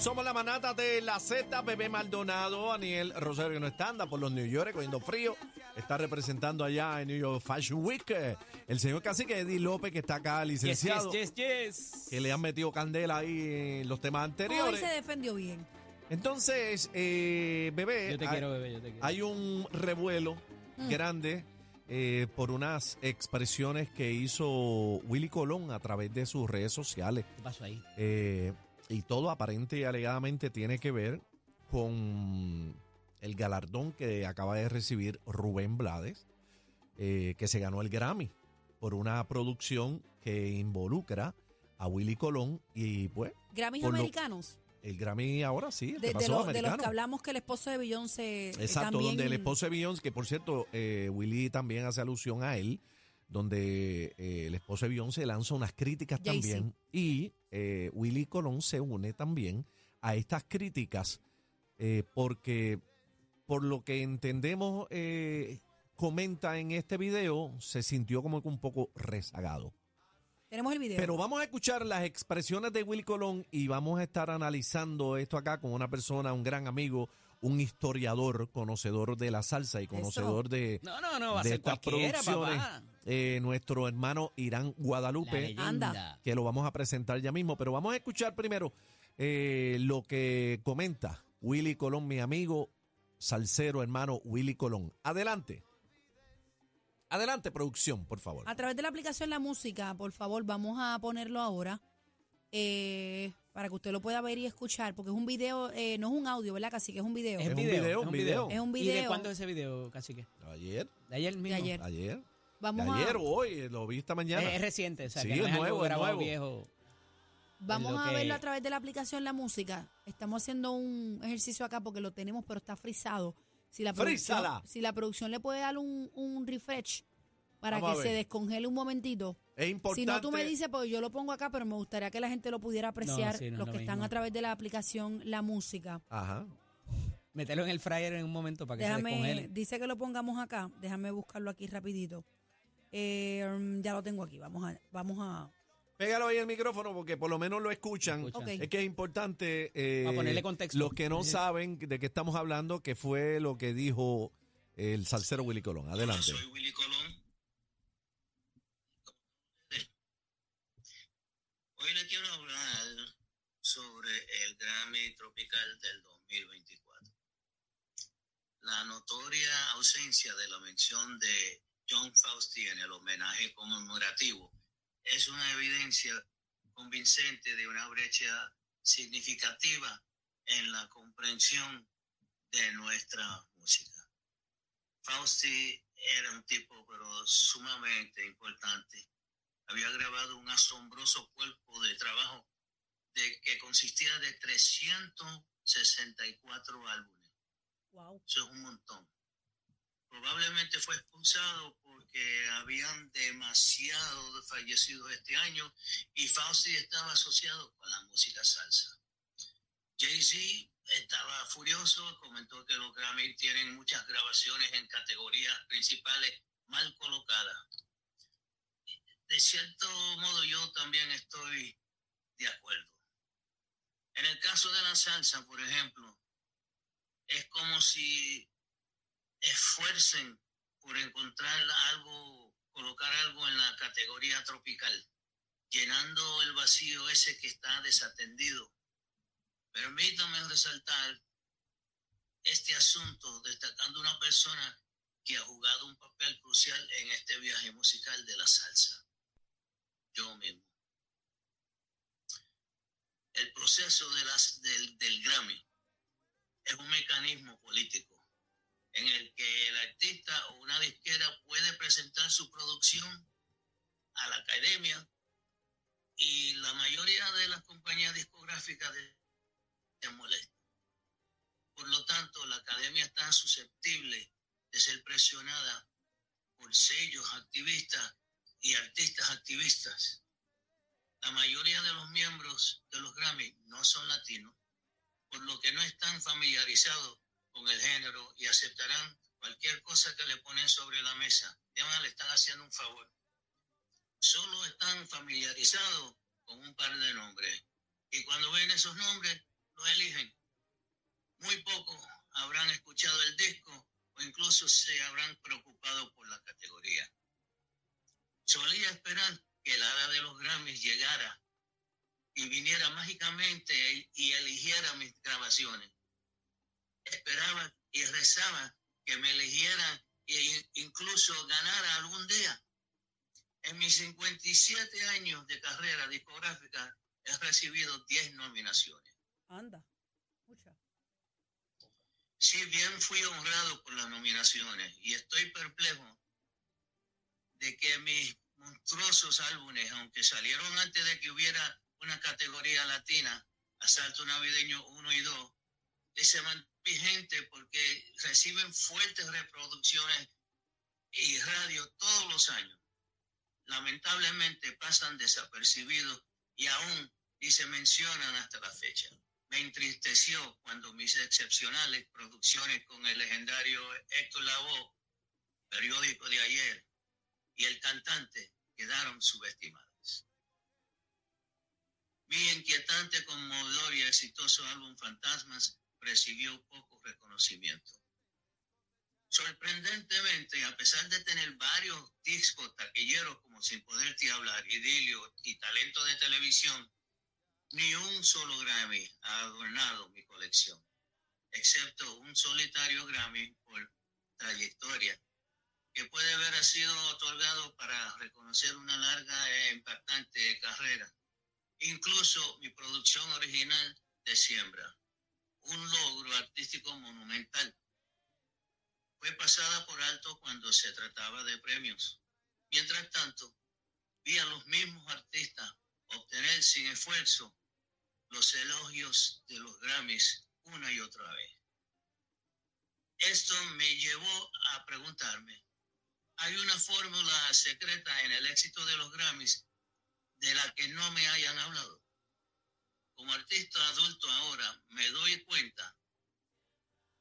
Somos la manata de la Z, Bebé Maldonado, Aniel Rosario que no está, anda por los New York cogiendo frío. Está representando allá en New York Fashion Week. El señor Cacique Eddie López, que está acá, licenciado, yes, yes, yes. que le han metido candela ahí en los temas Hoy anteriores. se defendió bien. Entonces, eh, Bebé, Yo te hay, quiero, bebé, yo te quiero. hay un revuelo Mm. grande eh, por unas expresiones que hizo Willy Colón a través de sus redes sociales. ¿Qué pasó ahí? Eh, y todo aparente y alegadamente tiene que ver con el galardón que acaba de recibir Rubén Blades, eh, que se ganó el Grammy por una producción que involucra a Willy Colón y pues Grammys lo- americanos. el Grammy ahora sí, el De, que de pasó lo- de los que hablamos que el esposo de Beyoncé. eh, Exacto, también- donde el esposo de Beyoncé, que por cierto, eh, Willy también hace alusión a él, donde eh, el esposo de Beyoncé lanza unas críticas también y eh, Willy Colón se une también a estas críticas eh, porque por lo que entendemos eh, comenta en este video se sintió como que un poco rezagado. Tenemos el video. Pero vamos a escuchar las expresiones de Willy Colón y vamos a estar analizando esto acá con una persona, un gran amigo, un historiador, conocedor de la salsa y conocedor de, No, no, no, va a ser estas cualquiera, producciones. papá. eh, nuestro hermano Irán Guadalupe. Anda. que lo vamos a presentar ya mismo. Pero vamos a escuchar primero eh, lo que comenta Willy Colón, mi amigo salsero hermano Willy Colón. Adelante. Adelante, producción, por favor. A través de la aplicación La Música, por favor, vamos a ponerlo ahora. eh, para que usted lo pueda ver y escuchar, porque es un video, eh, no es un audio, ¿verdad? Casi que es un video. Es un video, un video. Es un ¿Y de video. cuándo es ese video, cacique? Ayer, ¿De ayer mismo? De ayer. ayer. Vamos de ayer a, o hoy, lo vi esta mañana. Es, es reciente, o sea, Sí, que no es nuevo, es nuevo. viejo. vamos a que- verlo a través de la aplicación La Música. Estamos haciendo un ejercicio acá porque lo tenemos, pero está frisado. Si la producción, ¡Frízala! si la producción le puede dar un, un refresh para Vamos que se descongele un momentito. Es importante. Si no, tú me dices, pues yo lo pongo acá, pero me gustaría que la gente lo pudiera apreciar, sí, no los lo que están mismo. a través de la aplicación La Música. Ajá. Mételo en el fryer en un momento para que se Déjame, descongele. dice que lo pongamos acá. Déjame buscarlo aquí rapidito. Eh, ya lo tengo aquí. Vamos a, vamos a. Pégalo ahí el micrófono porque por lo menos lo escuchan. Escuchan. Ok. Es que es importante. eh, Para ponerle contexto. Los que no Sí. saben de qué estamos hablando, que fue lo que dijo el salsero Willy Colón. Adelante. Hola, soy Willy Colón. Hoy le quiero hablar sobre el Grammy Tropical del 2024. La notoria ausencia de la mención de John Fausti en el homenaje conmemorativo es una evidencia convincente de una brecha significativa en la comprensión de nuestra música. Fausti era un tipo pero sumamente importante. Había grabado un asombroso cuerpo de trabajo de, que consistía de 364 álbumes. Wow. Eso es un montón. Probablemente fue expulsado porque habían demasiado fallecidos este año y Fausti estaba asociado con la música salsa. Jay-Z estaba furioso, comentó que los Grammy tienen muchas grabaciones en categorías principales mal colocadas. De cierto modo yo también estoy de acuerdo. En el caso de la salsa, por ejemplo, es como si esfuercen por encontrar algo, colocar algo en la categoría tropical, llenando el vacío ese que está desatendido. Permítame resaltar este asunto destacando una persona que ha jugado un papel crucial en este viaje musical de la salsa. Yo mismo. El proceso de las, del, del Grammy es un mecanismo político en el que el artista o una disquera puede presentar su producción a la academia y la mayoría de las compañías discográficas se molestan. Por lo tanto, la academia está susceptible de ser presionada por sellos activistas y artistas activistas. La mayoría de los miembros de los Grammy no son latinos, por lo que no están familiarizados con el género y aceptarán cualquier cosa que le ponen sobre la mesa. Además, le están haciendo un favor. Solo están familiarizados con un par de nombres. Y cuando ven esos nombres, lo eligen, muy pocos habrán escuchado el disco o incluso se habrán preocupado por la categoría. Solía esperar que la hora de los Grammys llegara y viniera mágicamente y eligiera mis grabaciones. Esperaba y rezaba que me eligieran e incluso ganara algún día. En mis 57 años de carrera discográfica he recibido 10 nominaciones. Anda, mucha. Si bien fui honrado por las nominaciones y estoy perplejo de que mis monstruosos álbumes, aunque salieron antes de que hubiera una categoría latina, Asalto Navideño 1 y 2, se mantienen vigentes porque reciben fuertes reproducciones y radio todos los años. Lamentablemente pasan desapercibidos y aún ni se mencionan hasta la fecha. Me entristeció cuando mis excepcionales producciones con el legendario Héctor Lavoe, periódico de ayer, y el cantante quedaron subestimadas. Mi inquietante, conmovedor y exitoso álbum Fantasmas recibió poco reconocimiento. Sorprendentemente, a pesar de tener varios discos taquilleros como Sin Poderte Hablar, Idilio y Talento de Televisión, ni un solo Grammy ha adornado mi colección, excepto un solitario Grammy por trayectoria, que puede haber sido otorgado para reconocer una larga e impactante carrera. Incluso mi producción original de Siembra, un logro artístico monumental. Fue pasada por alto cuando se trataba de premios. Mientras tanto, vi a los mismos artistas obtener sin esfuerzo los elogios de los Grammys una y otra vez. Esto me llevó a preguntarme, ¿hay una fórmula secreta en el éxito de los Grammys de la que no me hayan hablado? como artista adulto ahora me doy cuenta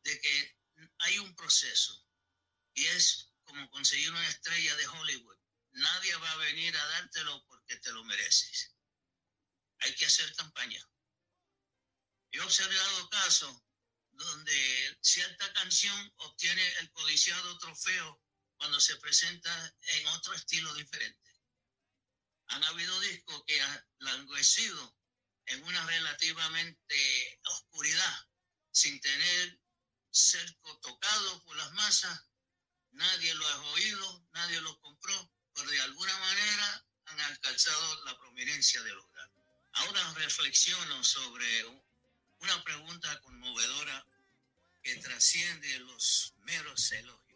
de que hay un proceso y es como conseguir una estrella de Hollywood. Nadie va a venir a dártelo porque te lo mereces. Hay que hacer campaña. He observado casos donde cierta canción obtiene el codiciado trofeo cuando se presenta en otro estilo diferente. Han habido discos que han languecido en una relativamente oscuridad, sin tener cerco tocado por las masas, nadie lo ha oído, nadie lo compró, pero de alguna manera han alcanzado la prominencia del lugar. Ahora reflexiono sobre una pregunta conmovedora que trasciende los meros elogios.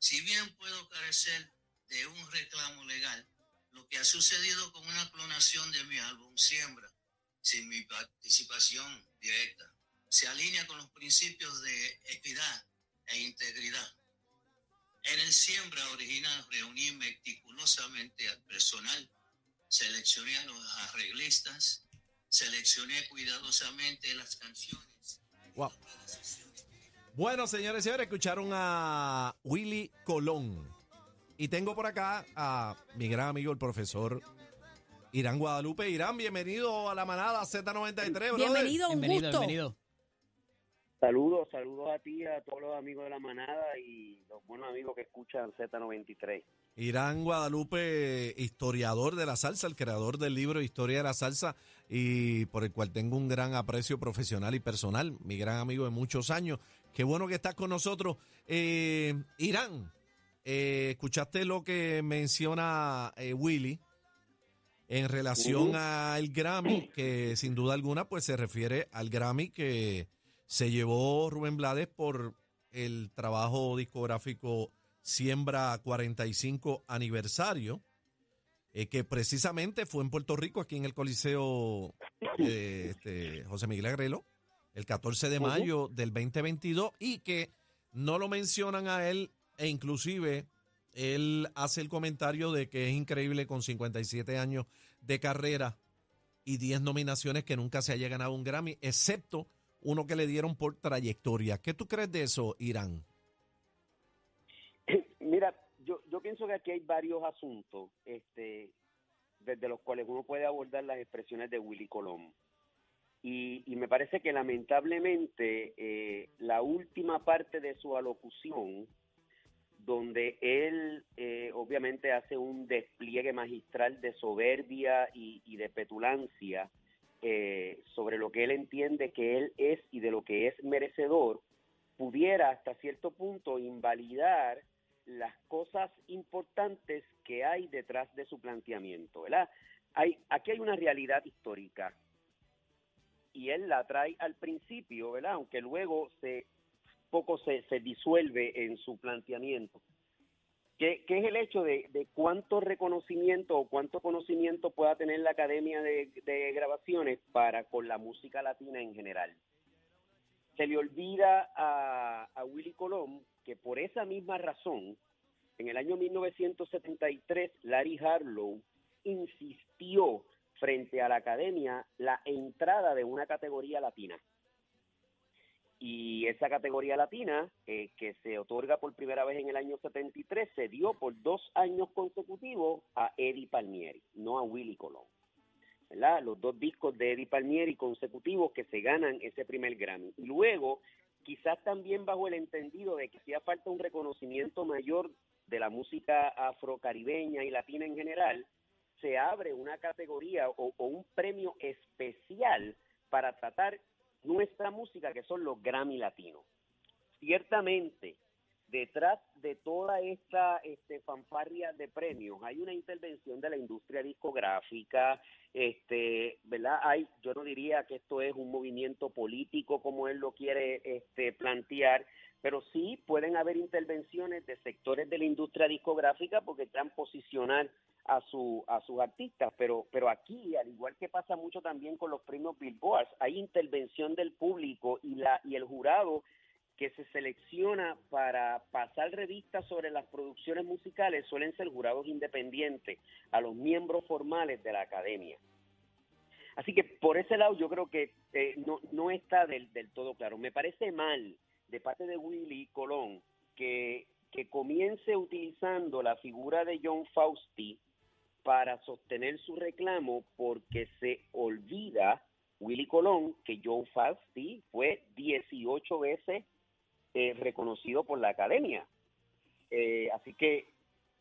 Si bien puedo carecer de un reclamo legal, lo que ha sucedido con una clonación de mi álbum Siembra, sin mi participación directa, se alinea con los principios de equidad e integridad. En el Siembra original reuní meticulosamente al personal, seleccioné a los arreglistas, seleccioné cuidadosamente las canciones. Wow. Bueno, señores y señores, escucharon a Willy Colón y tengo por acá a mi gran amigo, el profesor Irán Guadalupe. Irán, bienvenido a la manada Z93, Bienvenido, un bienvenido, gusto. bienvenido. Saludos, saludos a ti, a todos los amigos de la manada y los buenos amigos que escuchan Z93. Irán Guadalupe, historiador de la salsa, el creador del libro Historia de la Salsa y por el cual tengo un gran aprecio profesional y personal, mi gran amigo de muchos años. Qué bueno que estás con nosotros. Eh, Irán, eh, escuchaste lo que menciona eh, Willy en relación al Grammy, que sin duda alguna pues se refiere al Grammy que se llevó Rubén Blades por el trabajo discográfico Siembra 45 aniversario, eh, que precisamente fue en Puerto Rico, aquí en el Coliseo este, José Miguel Agrelo, el 14 de mayo del 2022, y que no lo mencionan a él e inclusive él hace el comentario de que es increíble con 57 años de carrera y 10 nominaciones que nunca se haya ganado un Grammy, excepto uno que le dieron por trayectoria. ¿Qué tú crees de eso, Irán? Mira, yo, yo pienso que aquí hay varios asuntos este, desde los cuales uno puede abordar las expresiones de Willy Colón. Y, y me parece que lamentablemente eh, la última parte de su alocución, donde él eh, obviamente hace un despliegue magistral de soberbia y, de petulancia eh, sobre lo que él entiende que él es y de lo que es merecedor, pudiera hasta cierto punto invalidar las cosas importantes que hay detrás de su planteamiento, ¿verdad? Hay, aquí hay una realidad histórica y él la trae al principio, ¿verdad? Aunque luego se poco se, disuelve en su planteamiento. Que, que es el hecho de, cuánto reconocimiento o cuánto conocimiento pueda tener la Academia de, de Grabaciones para con la música latina en general. Se le olvida a, a Willy Colón que por esa misma razón, en el año 1973, Larry Harlow insistió frente a la academia la entrada de una categoría latina. Y esa categoría latina, eh, que se otorga por primera vez en el año 73, se dio por dos años consecutivos a Eddie Palmieri, no a Willy Colón. ¿verdad? Los dos discos de Eddie Palmieri consecutivos que se ganan ese primer Grammy. Y luego, quizás también bajo el entendido de que hacía falta un reconocimiento mayor de la música afrocaribeña y latina en general, se abre una categoría o, un premio especial para tratar nuestra música, que son los Grammy Latinos. Ciertamente, detrás de toda esta este, fanfarria de premios hay una intervención de la industria discográfica, este, ¿verdad? Hay, yo no diría que esto es un movimiento político como él lo quiere este, plantear, pero sí pueden haber intervenciones de sectores de la industria discográfica porque están posicionar a su a sus artistas, pero pero aquí al igual que pasa mucho también con los premios Billboard, hay intervención del público y la y el jurado que se selecciona para pasar revistas sobre las producciones musicales suelen ser jurados independientes a los miembros formales de la academia. Así que por ese lado yo creo que eh, no, no está del, del todo claro. Me parece mal de parte de Willy Colón que, que comience utilizando la figura de John Fausti para sostener su reclamo porque se olvida Willy Colón que John Fausti fue 18 veces eh, reconocido por la academia. Eh, así que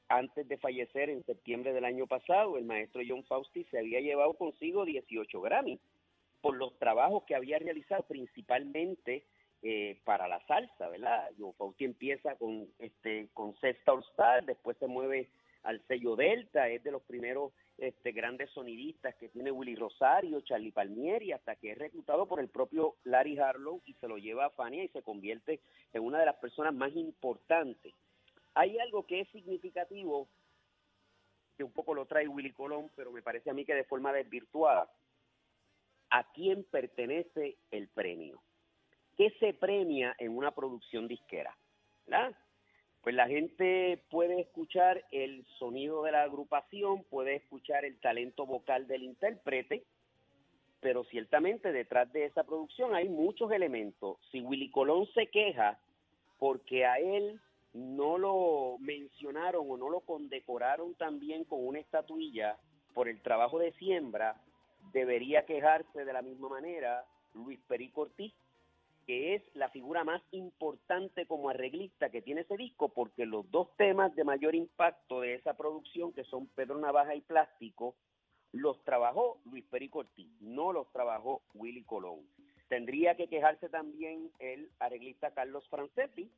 antes de fallecer en septiembre del año pasado, el maestro John Fausti se había llevado consigo 18 Grammy por los trabajos que había realizado principalmente eh, para la salsa, ¿verdad? John Fausti empieza con este con Sexta All Star, después se mueve al sello Delta, es de los primeros este, grandes sonidistas que tiene Willy Rosario, Charlie Palmieri, hasta que es reclutado por el propio Larry Harlow y se lo lleva a Fania y se convierte en una de las personas más importantes. Hay algo que es significativo, que un poco lo trae Willy Colón, pero me parece a mí que de forma desvirtuada. ¿A quién pertenece el premio? ¿Qué se premia en una producción disquera? ¿verdad? Pues la gente puede escuchar el sonido de la agrupación, puede escuchar el talento vocal del intérprete, pero ciertamente detrás de esa producción hay muchos elementos. Si Willy Colón se queja porque a él no lo mencionaron o no lo condecoraron también con una estatuilla por el trabajo de siembra, debería quejarse de la misma manera Luis Perico Ortiz, que es la figura más importante como arreglista que tiene ese disco, porque los dos temas de mayor impacto de esa producción, que son Pedro Navaja y Plástico, los trabajó Luis Perico Ortiz, no los trabajó Willy Colón. Tendría que quejarse también el arreglista Carlos Francetti,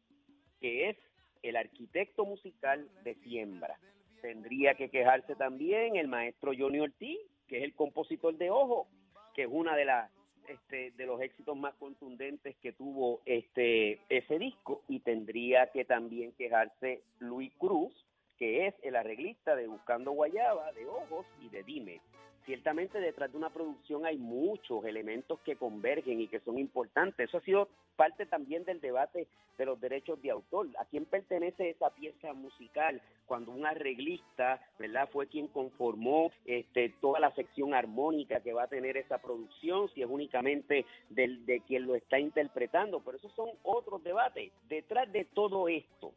que es el arquitecto musical de Siembra. Tendría que quejarse también el maestro Johnny Ortiz, que es el compositor de Ojo, que es una de las este, de los éxitos más contundentes que tuvo este ese disco y tendría que también quejarse Luis Cruz, que es el arreglista de Buscando Guayaba, de Ojos y de Dime. Ciertamente detrás de una producción hay muchos elementos que convergen y que son importantes. Eso ha sido parte también del debate de los derechos de autor. ¿A quién pertenece esa pieza musical? Cuando un arreglista, ¿verdad? Fue quien conformó este, toda la sección armónica que va a tener esa producción, si es únicamente del, de quien lo está interpretando. Pero esos son otros debates. Detrás de todo esto,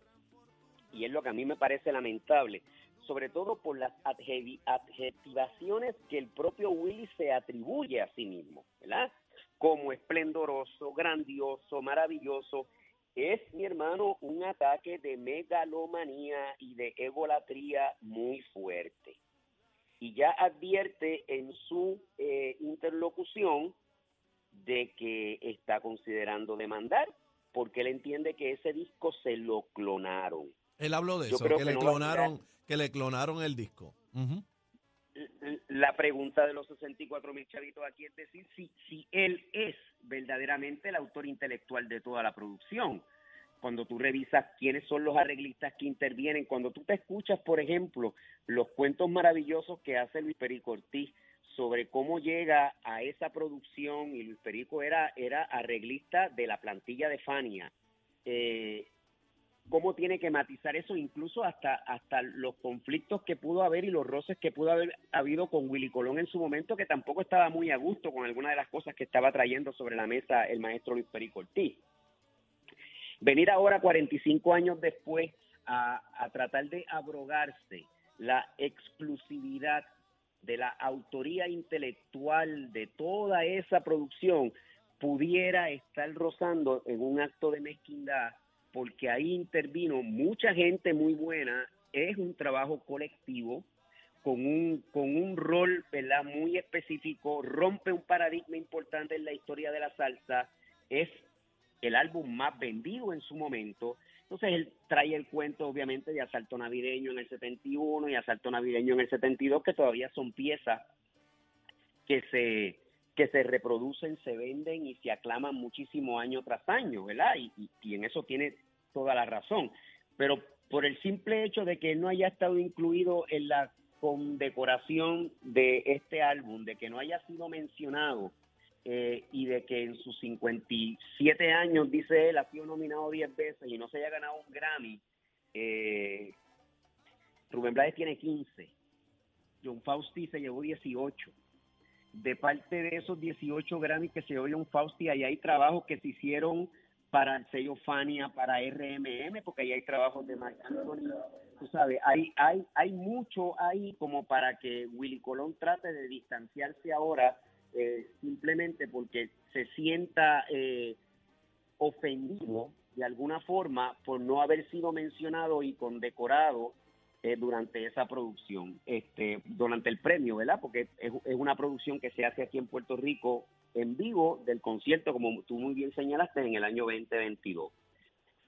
y es lo que a mí me parece lamentable, sobre todo por las adjetivaciones que el propio Willy se atribuye a sí mismo, ¿verdad? como esplendoroso, grandioso, maravilloso. Es, mi hermano, un ataque de megalomanía y de egolatría muy fuerte. Y ya advierte en su eh, interlocución de que está considerando demandar porque él entiende que ese disco se lo clonaron. Él habló de eso, que, le clonaron, que le clonaron el disco. La pregunta de los 64 mil chavitos aquí es decir si, si él es verdaderamente el autor intelectual de toda la producción. Cuando tú revisas quiénes son los arreglistas que intervienen, cuando tú te escuchas, por ejemplo, los cuentos maravillosos que hace Luis Perico Ortiz sobre cómo llega a esa producción, y Luis Perico era, era arreglista de la plantilla de Fania, eh, cómo tiene que matizar eso, incluso hasta, hasta los conflictos que pudo haber y los roces que pudo haber habido con Willy Colón en su momento, que tampoco estaba muy a gusto con alguna de las cosas que estaba trayendo sobre la mesa el maestro Luis Perico. Venir ahora, 45 años después, a, a tratar de abrogarse la exclusividad de la autoría intelectual de toda esa producción pudiera estar rozando en un acto de mezquindad, porque ahí intervino mucha gente muy buena, es un trabajo colectivo, con un, con un rol ¿verdad? muy específico, rompe un paradigma importante en la historia de la salsa, es el álbum más vendido en su momento, entonces él trae el cuento obviamente de Asalto Navideño en el 71 y Asalto Navideño en el 72, que todavía son piezas que se que se reproducen, se venden y se aclaman muchísimo año tras año, ¿verdad? Y, en eso tiene toda la razón. Pero por el simple hecho de que no haya estado incluido en la condecoración de este álbum, de que no haya sido mencionado eh, y de que en sus 57 años, dice él, ha sido nominado 10 veces y no se haya ganado un Grammy. Eh, Rubén Blades tiene 15. John Fausti se llevó 18. De parte de esos 18 Grammys que se John Fausti, ahí hay trabajos que se hicieron para el sello Fania, para RMM, porque ahí hay trabajos de Marc Anthony. Tú sabes, hay, hay, hay mucho ahí como para que Willy Colón trate de distanciarse ahora eh, simplemente porque se sienta eh, ofendido de alguna forma por no haber sido mencionado y condecorado eh, durante esa producción, este, durante el premio, ¿verdad? Porque es, una producción que se hace aquí en Puerto Rico en vivo del concierto, como tú muy bien señalaste, en el año 2022.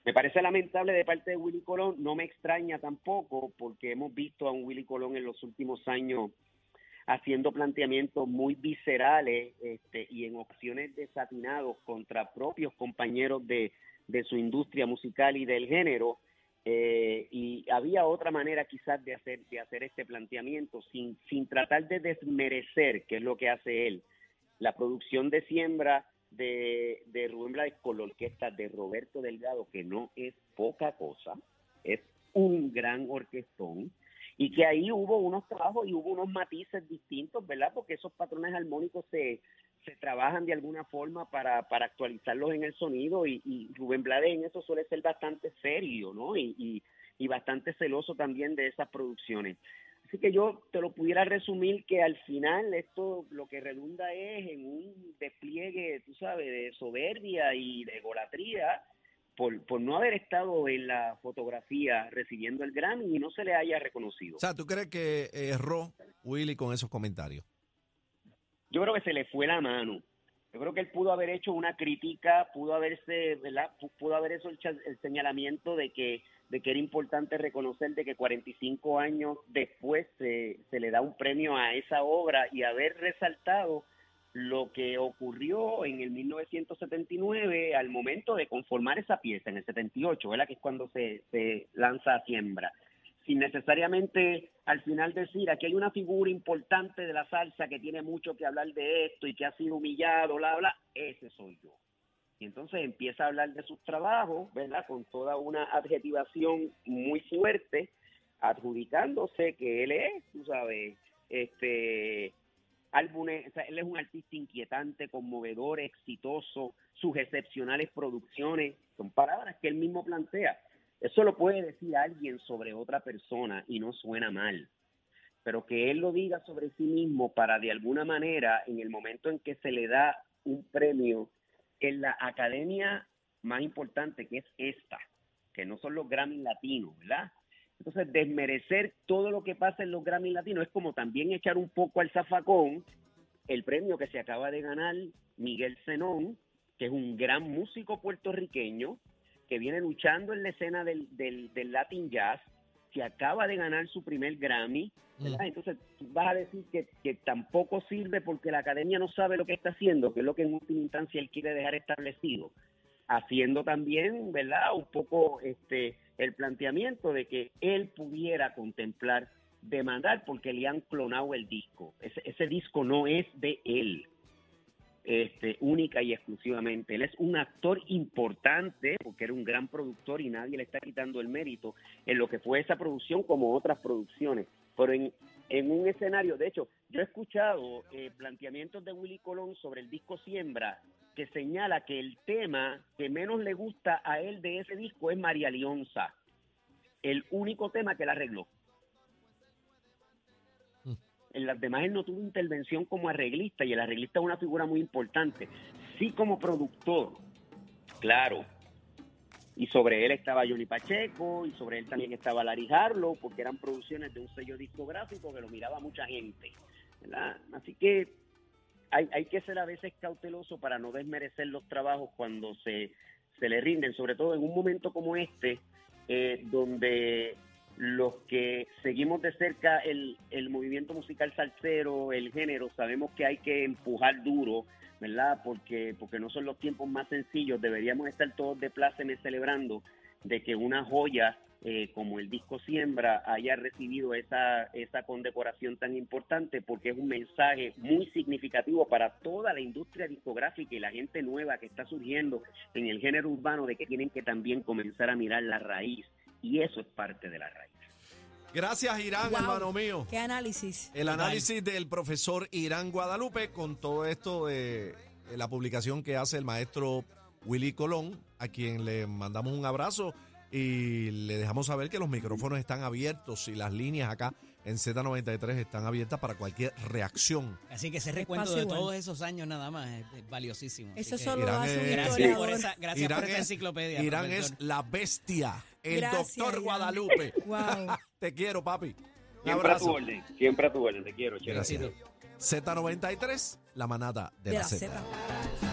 Me parece lamentable de parte de Willy Colón, no me extraña tampoco, porque hemos visto a un Willy Colón en los últimos años haciendo planteamientos muy viscerales este, y en opciones desatinados contra propios compañeros de, su industria musical y del género. Eh, y había otra manera quizás de hacer, de hacer este planteamiento sin, sin tratar de desmerecer, que es lo que hace él, la producción de siembra de, de Rubén Blades con la orquesta de Roberto Delgado, que no es poca cosa, es un gran orquestón y que ahí hubo unos trabajos y hubo unos matices distintos, ¿verdad? Porque esos patrones armónicos se, se trabajan de alguna forma para, para actualizarlos en el sonido y, y Rubén Blades en eso suele ser bastante serio, ¿no? Y, y, bastante celoso también de esas producciones. Así que yo te lo pudiera resumir que al final esto lo que redunda es en un despliegue, tú sabes, de soberbia y de golatría por, por no haber estado en la fotografía recibiendo el Grammy y no se le haya reconocido. O sea, ¿tú crees que erró Willy con esos comentarios? Yo creo que se le fue la mano. Yo creo que él pudo haber hecho una crítica, pudo haberse, ¿verdad? Pudo haber hecho el, el señalamiento de que de que era importante reconocer de que 45 años después se, se le da un premio a esa obra y haber resaltado lo que ocurrió en el 1979 al momento de conformar esa pieza, en el 78, ¿verdad? que es cuando se, se lanza a siembra, sin necesariamente al final decir, aquí hay una figura importante de la salsa que tiene mucho que hablar de esto y que ha sido humillado, bla, bla, ese soy yo. Y entonces empieza a hablar de sus trabajos, ¿verdad? Con toda una adjetivación muy fuerte, adjudicándose que él es, tú sabes, este álbumes, él es un artista inquietante, conmovedor, exitoso, sus excepcionales producciones, son palabras que él mismo plantea. Eso lo puede decir alguien sobre otra persona y no suena mal, pero que él lo diga sobre sí mismo para de alguna manera, en el momento en que se le da un premio en la academia más importante, que es esta, que no son los Grammy latinos, ¿verdad? Entonces, desmerecer todo lo que pasa en los Grammy latinos es como también echar un poco al zafacón el premio que se acaba de ganar Miguel Zenón, que es un gran músico puertorriqueño, que viene luchando en la escena del, del, del Latin Jazz, que acaba de ganar su primer Grammy, ¿verdad? Entonces vas a decir que, que, tampoco sirve porque la academia no sabe lo que está haciendo, que es lo que en última instancia él quiere dejar establecido, haciendo también, ¿verdad? Un poco este el planteamiento de que él pudiera contemplar demandar porque le han clonado el disco. Ese, ese disco no es de él este, única y exclusivamente. Él es un actor importante porque era un gran productor y nadie le está quitando el mérito en lo que fue esa producción como otras producciones. Pero en, en un escenario, de hecho, yo he escuchado eh, planteamientos de Willy Colón sobre el disco Siembra que señala que el tema que menos le gusta a él de ese disco es María Leonza, el único tema que la arregló en las demás él no tuvo intervención como arreglista y el arreglista es una figura muy importante. Sí como productor, claro. Y sobre él estaba Johnny Pacheco y sobre él también estaba Larry Harlow porque eran producciones de un sello discográfico que lo miraba mucha gente. ¿verdad? Así que hay, hay que ser a veces cauteloso para no desmerecer los trabajos cuando se, se le rinden, sobre todo en un momento como este, eh, donde los que seguimos de cerca el, el movimiento musical salsero, el género, sabemos que hay que empujar duro, ¿verdad? Porque, porque no son los tiempos más sencillos, deberíamos estar todos de plácemes celebrando de que una joya eh, como el disco Siembra haya recibido esa, esa condecoración tan importante porque es un mensaje muy significativo para toda la industria discográfica y la gente nueva que está surgiendo en el género urbano de que tienen que también comenzar a mirar la raíz y eso es parte de la raíz. Gracias, Irán, Wow. hermano mío. ¿Qué análisis? El análisis del profesor Irán Guadalupe con todo esto de la publicación que hace el maestro Willy Colón, a quien le mandamos un abrazo y le dejamos saber que los micrófonos están abiertos y las líneas acá en Z93 están abiertas para cualquier reacción. Así que ese recuento Espacio de igual. todos esos años nada más es, es valiosísimo. Eso solo Irán hace un es- Gracias historiador. por esa, gracias Irán por esa es- enciclopedia. Irán profesor. es la bestia, el Gracias, doctor. Guadalupe. Wow. Te quiero, papi. Un Siempre a tu abrazo. orden, siempre a tu orden, te quiero, Chela. Gracias. Z93, la manada de, De la la Z. Z.